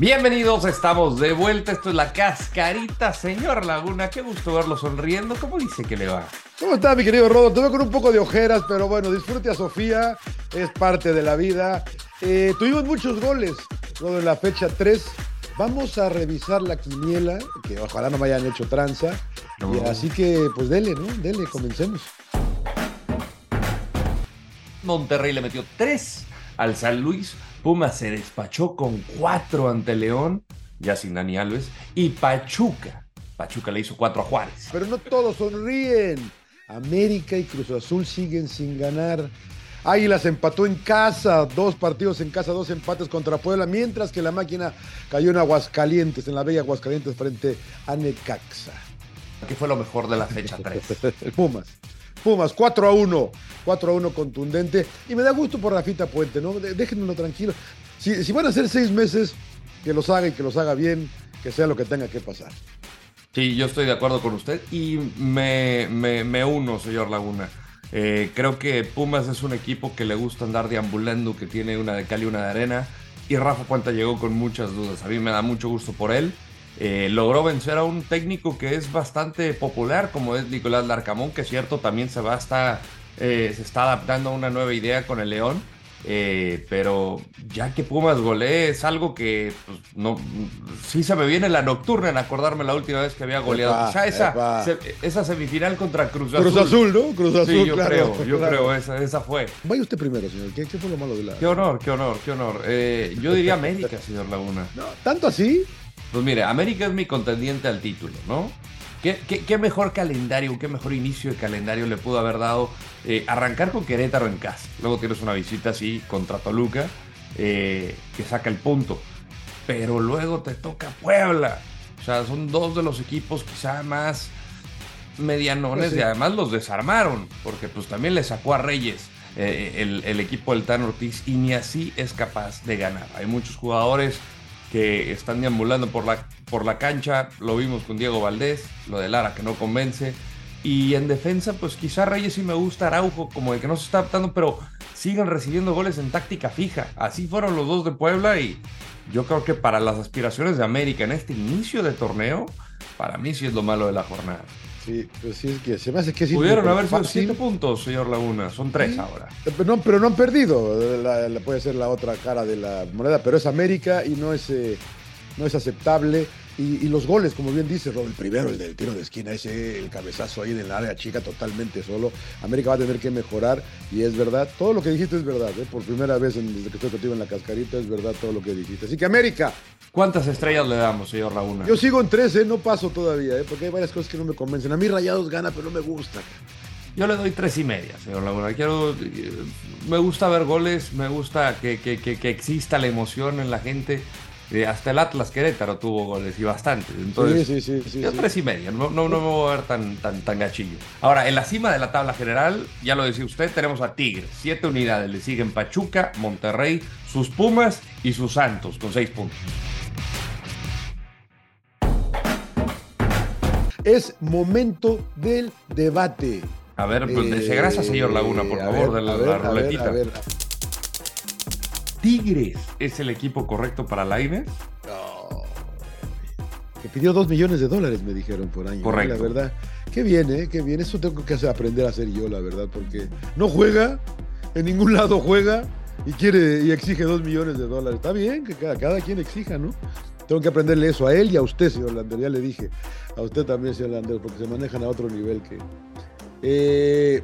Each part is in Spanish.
Bienvenidos, estamos de vuelta. Esto es la cascarita, señor Laguna. Qué gusto verlo sonriendo. ¿Cómo dice que le va? ¿Cómo está, mi querido Rodo? Te veo con un poco de ojeras, pero bueno, disfrute a Sofía, es parte de la vida. Eh, tuvimos muchos goles, Rodo, en la fecha 3. Vamos a revisar la quiniela, que ojalá no me hayan hecho tranza. Y así que, pues dele, ¿no? Dele, comencemos. Monterrey le metió 3 al San Luis. Puma se despachó con 4 ante León, ya sin Dani Alves. Y Pachuca. Pachuca le hizo 4 a Juárez. Pero no todos sonríen. América y Cruz Azul siguen sin ganar. Águilas empató en casa, dos partidos en casa, dos empates contra Puebla, mientras que la máquina cayó en Aguascalientes, en la bella Aguascalientes frente a Necaxa. ¿Qué fue lo mejor de la fecha 3? Pumas. Pumas, 4 a 1. 4 a 1 contundente. Y me da gusto por Rafita Puente, ¿no? Déjenlo tranquilo. Si, si van a ser seis meses, que los haga y que los haga bien, que sea lo que tenga que pasar. Sí, yo estoy de acuerdo con usted y me, me, uno, señor Laguna. Eh, creo que Pumas es un equipo que le gusta andar deambulando, que tiene una de cal y una de arena. Y Rafa Puente llegó con muchas dudas. A mí me da mucho gusto por él. Eh, logró vencer a un técnico que es bastante popular, como es Nicolás Larcamón, que es cierto, también se va hasta, eh, se está adaptando a una nueva idea con el León. Eh, pero ya que Pumas golee es algo que pues, no sí se me viene la nocturna en acordarme la última vez que había goleado. ya esa, esa semifinal contra Cruz Azul. Cruz Azul, ¿no? Cruz Azul. Sí, yo creo, yo creo, esa, esa fue. Vaya usted primero, señor. ¿Qué, fue lo malo de la.? Qué honor, qué honor, qué honor. yo diría América, señor Laguna. No, ¿Tanto así? Pues mire, América es mi contendiente al título, ¿no? ¿Qué, mejor calendario, qué mejor inicio de calendario le pudo haber dado eh, arrancar con Querétaro en casa? Luego tienes una visita así contra Toluca eh, que saca el punto. Pero luego te toca Puebla. O sea, son dos de los equipos quizá más medianones pues y además los desarmaron. Porque pues también le sacó a Reyes eh, el, el equipo del Tan Ortiz y ni así es capaz de ganar. Hay muchos jugadores que están deambulando por la, por la cancha. Lo vimos con Diego Valdés, lo de Lara que no convence. Y en defensa, pues quizá Reyes sí me gusta, Araujo como de que no se está adaptando, pero siguen recibiendo goles en táctica fija. Así fueron los dos de Puebla y yo creo que para las aspiraciones de América en este inicio de torneo, para mí sí es lo malo de la jornada. Sí, pues sí, es que se me hace que sí. Pudieron haber sido siete puntos, señor Laguna. Son tres ahora. Pero no, pero no han perdido. puede ser la otra cara de la moneda, pero es América y no es, eh, no es aceptable. Y, los goles, como bien dice Rob, el primero, el del tiro de esquina, ese, el cabezazo ahí en el área chica totalmente solo. América va a tener que mejorar y es verdad, todo lo que dijiste es verdad, ¿eh? por primera vez desde que estoy contigo en la cascarita es verdad todo lo que dijiste. Así que América. ¿Cuántas estrellas le damos, señor Laguna? Yo sigo en 13, no paso todavía, ¿eh? porque hay varias cosas que no me convencen. A mí Rayados gana, pero no me gusta. Yo le doy tres y media, señor Laguna. Quiero, me gusta ver goles, me gusta que, que, que exista la emoción en la gente. Eh, hasta el Atlas Querétaro tuvo goles y bastante. Entonces, sí, sí, sí, yo tres y media, no, no, no me voy a ver tan, tan, tan gachillo. Ahora, en la cima de la tabla general, ya lo decía usted, tenemos a Tigres, siete unidades. Le siguen Pachuca, Monterrey, sus Pumas y sus Santos, con seis puntos. Es momento del debate. A ver, pues, señor Laguna, por favor, de la, la ruletita. A ver, Tigres es el equipo correcto para Lainez? No. Que pidió dos millones de dólares, me dijeron por año. Correcto. La verdad. Qué bien, ¿eh? Qué bien. Eso tengo que aprender a hacer yo, la verdad, porque no juega, en ningún lado juega y quiere y exige dos millones de dólares. Está bien que cada, cada quien exija, ¿no? Tengo que aprenderle eso a él y a usted, señor Lander. Ya le dije. A usted también, señor Lander, porque se manejan a otro nivel que. Eh,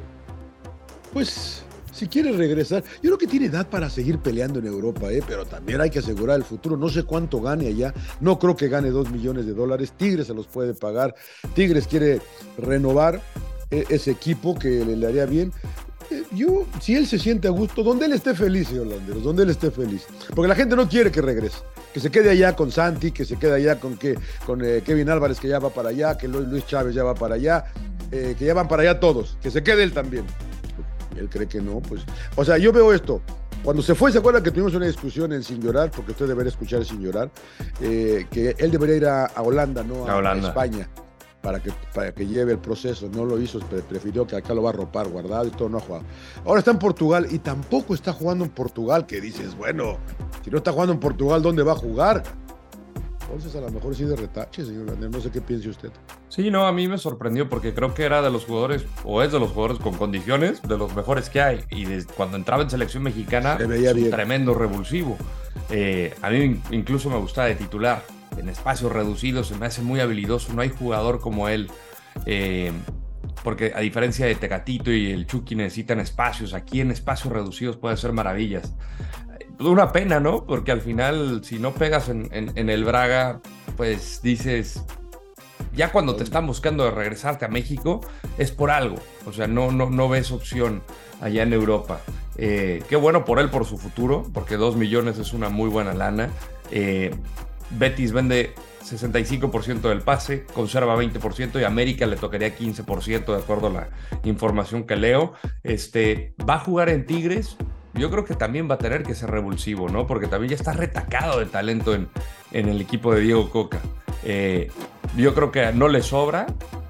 pues si quiere regresar, yo creo que tiene edad para seguir peleando en Europa, ¿eh? pero también hay que asegurar el futuro. No sé cuánto gane allá, no creo que gane dos millones de dólares. Tigres se los puede pagar. Tigres quiere renovar e-, ese equipo que le, haría bien. Eh, Yo, si él se siente a gusto, donde él esté feliz, señor Landeros, donde él esté feliz. Porque la gente no quiere que regrese. Que se quede allá con Santi, que se quede allá con, que, con eh, Kevin Álvarez, que ya va para allá, que Luis Chávez ya va para allá, eh, que ya van para allá todos. Que se quede él también. Él cree que no, pues. O sea, yo veo esto. Cuando se fue, ¿se acuerdan que tuvimos una discusión en Sin Llorar? Porque usted debería escuchar Sin Llorar. eh, que él debería ir a, a Holanda, ¿no? A Holanda. España. Para que, para que lleve el proceso. No lo hizo, pre- prefirió que acá lo va a ropar, guardado y todo, no ha jugado. Ahora está en Portugal y tampoco está jugando en Portugal, que dices, bueno, si no está jugando en Portugal, ¿dónde va a jugar? Entonces a lo mejor sí de retache, señor Lander. No sé qué piense usted. Sí, no, a mí me sorprendió porque creo que era de los jugadores, o es de los jugadores con condiciones, de los mejores que hay. Y cuando entraba en selección mexicana, Se veía es un bien. tremendo revulsivo. Eh, a mí incluso me gustaba de titular. En espacios reducidos se me hace muy habilidoso. No hay jugador como él. Eh, porque a diferencia de Tecatito y el Chucky necesitan espacios, aquí en espacios reducidos puede ser maravillas. Una pena, ¿no? Porque al final, si no pegas en el Braga, pues dices, ya cuando te están buscando de regresarte a México, es por algo. O sea, no, no, no ves opción allá en Europa. Eh, qué bueno por él, por su futuro, porque 2 millones es una muy buena lana. Eh, Betis vende 65% del pase, conserva 20% y América le tocaría 15% de acuerdo a la información que leo. Este, va a jugar en Tigres. Yo creo que también va a tener que ser revulsivo, ¿no? Porque también ya está retacado de talento en, en el equipo de Diego Coca. Eh, yo creo que no le sobra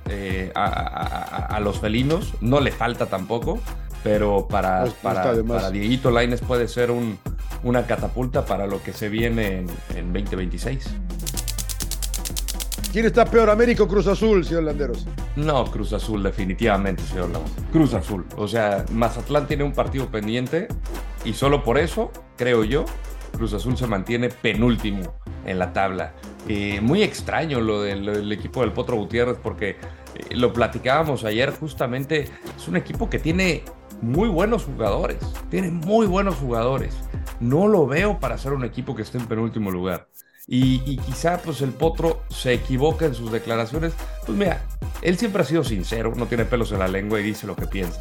eh, a, a- los felinos, no le falta tampoco, pero para, para, para Dieguito Laines puede ser un- una catapulta para lo que se viene en, en 2026. ¿Quién está peor, América o Cruz Azul, señor Landeros? No, Cruz Azul, definitivamente, señor Lagos. Cruz Azul. O sea, Mazatlán tiene un partido pendiente y solo por eso, creo yo, Cruz Azul se mantiene penúltimo en la tabla. Eh, muy extraño lo del, lo del equipo del Potro Gutiérrez porque eh, lo platicábamos ayer, justamente es un equipo que tiene muy buenos jugadores, tiene muy buenos jugadores. No lo veo para ser un equipo que esté en penúltimo lugar. Y, quizá pues el Potro se equivoca en sus declaraciones. Pues mira, él siempre ha sido sincero, no tiene pelos en la lengua y dice lo que piensa.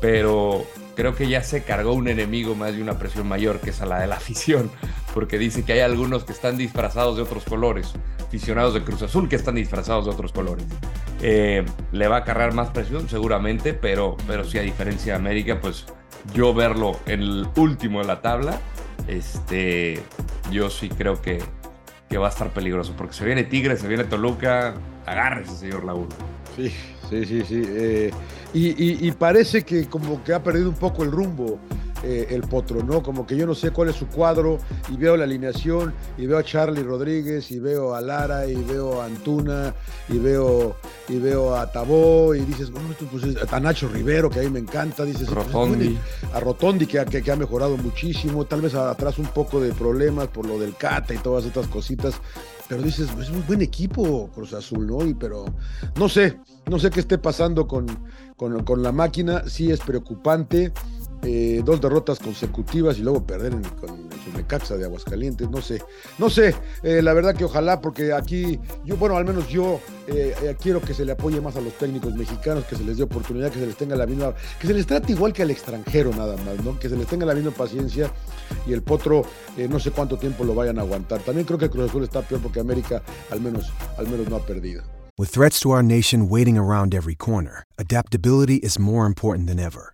Pero creo que ya se cargó un enemigo más y una presión mayor que es a la de la afición, porque dice que hay algunos que están disfrazados de otros colores, aficionados de Cruz Azul que están disfrazados de otros colores. Eh, le va a cargar más presión seguramente, pero, pero sí a diferencia de América, pues yo verlo en el último de la tabla, este, yo sí creo que, que va a estar peligroso, porque se viene Tigre, se viene Toluca, agárrese, señor Laguna. Sí, sí, sí, sí. eh, y parece que como que ha perdido un poco el rumbo eh, el Potro, ¿no? Como que yo no sé cuál es su cuadro y veo la alineación y veo a Charlie Rodríguez y veo a Lara y veo a Antuna y veo, y veo a Tabó y dices, bueno, esto pues es- a Nacho Rivero, que a mí me encanta, dices, pues, Rotondi. a Rotondi que, ha- que- que ha mejorado muchísimo, tal vez atrás un poco de problemas por lo del Cata y todas estas cositas, pero dices, es un buen equipo Cruz Azul, ¿no? Y pero no sé, no sé qué esté pasando con, con, con la máquina, sí es preocupante, eh, dos derrotas consecutivas y luego perder en, con su Necaxa de Aguascalientes, no sé, no sé, eh, la verdad que ojalá, porque aquí, yo, bueno, al menos yo eh, eh, quiero que se le apoye más a los técnicos mexicanos, que se les dé oportunidad, que se les tenga la misma, que se les trate igual que al extranjero nada más, ¿no? Que se les tenga la misma paciencia y el potro eh, no sé cuánto tiempo lo vayan a aguantar. También creo que Cruz Azul está peor porque América al menos, al menos no ha perdido. With threats to our nation waiting around every corner, adaptability is more important than ever.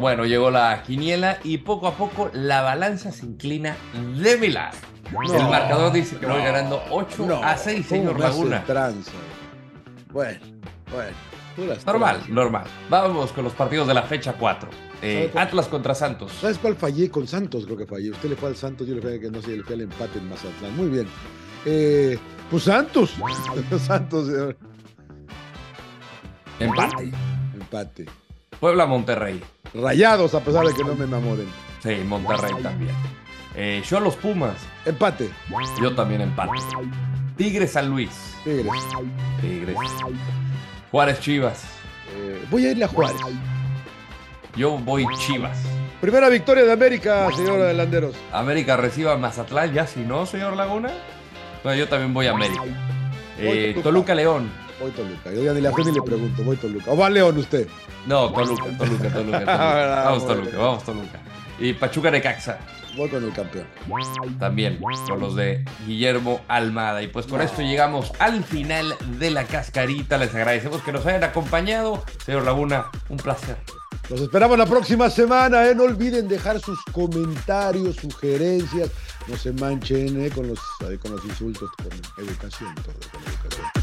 Bueno, llegó la quiniela y poco a poco la balanza se inclina de mi lado. el marcador dice que voy ganando 8 No, a 6, ¿cómo señor Laguna. Bueno, bueno. Normal, normal. Vamos con los partidos de la fecha 4. Eh. Atlas contra Santos. ¿Sabes cuál fallé? Con Santos creo que fallé. Usted le fue al Santos, yo le fui, que no sé, le fui al empate en Mazatlán. Muy bien. Eh, pues Santos. Santos, señor. Empate. Empate. Puebla Monterrey. Rayados, a pesar de que no me enamoren. Sí, Monterrey también. Eh, yo a los Pumas. Empate. Yo también empate. Tigres San Luis. Tigres. Tigres. Juárez Chivas. Eh, voy a irle a Juárez. Yo voy Chivas. Primera victoria de América, señor Adelanderos. América reciba Mazatlán, ya si no, señor Laguna. Yo también voy a América. Eh. Toluca León. Voy Toluca. Yo ya ni la fe ni le pregunto. Voy Toluca. ¿O va León usted? No, Toluca, Toluca, Toluca. Toluca. Vamos Bravo. Toluca, vamos Toluca. Y Pachuca de Caxa. Voy con el campeón. También con los de Guillermo Almada. Y pues con esto llegamos al final de la cascarita. Les agradecemos que nos hayan acompañado. Señor Laguna, un placer. Los esperamos la próxima semana. ¿eh? No olviden dejar sus comentarios, sugerencias. No se manchen ¿eh? con, los, eh, con los insultos, con educación. Todo, con educación.